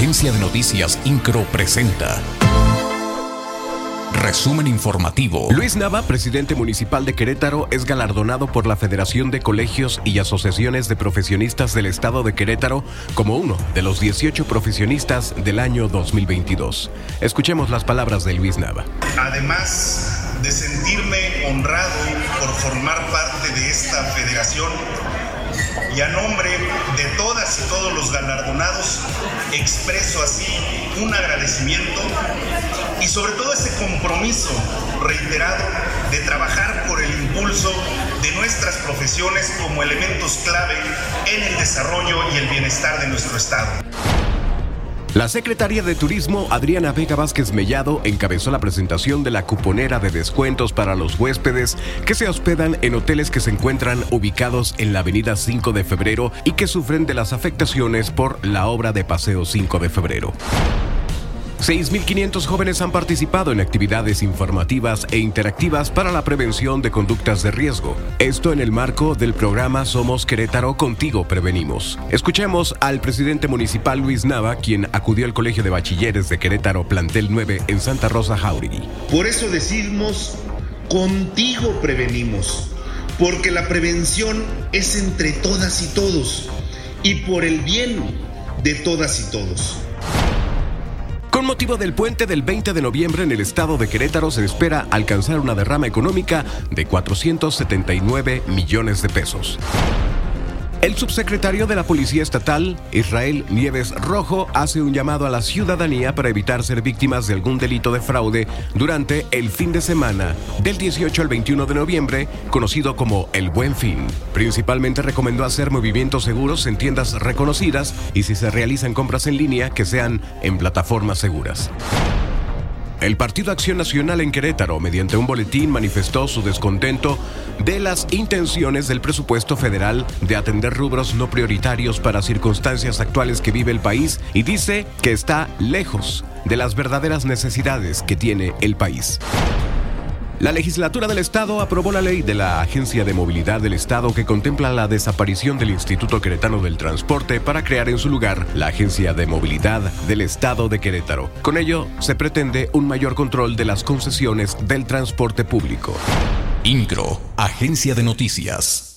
Agencia de Noticias Incro presenta. Resumen informativo. Luis Nava, presidente municipal de Querétaro, es galardonado por la Federación de Colegios y Asociaciones de Profesionistas del Estado de Querétaro como uno de los 18 profesionistas del año 2022. Escuchemos las palabras de Luis Nava. Además de sentirme honrado por formar parte de esta federación, y a nombre de todas y todos los galardonados expreso así un agradecimiento y sobre todo ese compromiso reiterado de trabajar por el impulso de nuestras profesiones como elementos clave en el desarrollo y el bienestar de nuestro Estado. La secretaria de Turismo, Adriana Vega Vázquez Mellado, encabezó la presentación de la cuponera de descuentos para los huéspedes que se hospedan en hoteles que se encuentran ubicados en la avenida 5 de febrero y que sufren de las afectaciones por la obra de Paseo 5 de febrero. 6.500 jóvenes han participado en actividades informativas e interactivas para la prevención de conductas de riesgo. Esto en el marco del programa Somos Querétaro Contigo Prevenimos. Escuchemos al presidente municipal Luis Nava, quien acudió al Colegio de Bachilleres de Querétaro Plantel 9 en Santa Rosa Jauregui. Por eso decimos, contigo prevenimos, porque la prevención es entre todas y todos y por el bien de todas y todos. Con motivo del puente del 20 de noviembre en el estado de Querétaro se espera alcanzar una derrama económica de 479 millones de pesos. El subsecretario de la Policía Estatal, Israel Nieves Rojo, hace un llamado a la ciudadanía para evitar ser víctimas de algún delito de fraude durante el fin de semana del 18 al 21 de noviembre, conocido como el Buen Fin. Principalmente recomendó hacer movimientos seguros en tiendas reconocidas y si se realizan compras en línea que sean en plataformas seguras. El Partido Acción Nacional en Querétaro, mediante un boletín, manifestó su descontento de las intenciones del presupuesto federal de atender rubros no prioritarios para circunstancias actuales que vive el país y dice que está lejos de las verdaderas necesidades que tiene el país. La legislatura del Estado aprobó la ley de la Agencia de Movilidad del Estado que contempla la desaparición del Instituto Queretano del Transporte para crear en su lugar la Agencia de Movilidad del Estado de Querétaro. Con ello, se pretende un mayor control de las concesiones del transporte público. INCRO, Agencia de Noticias.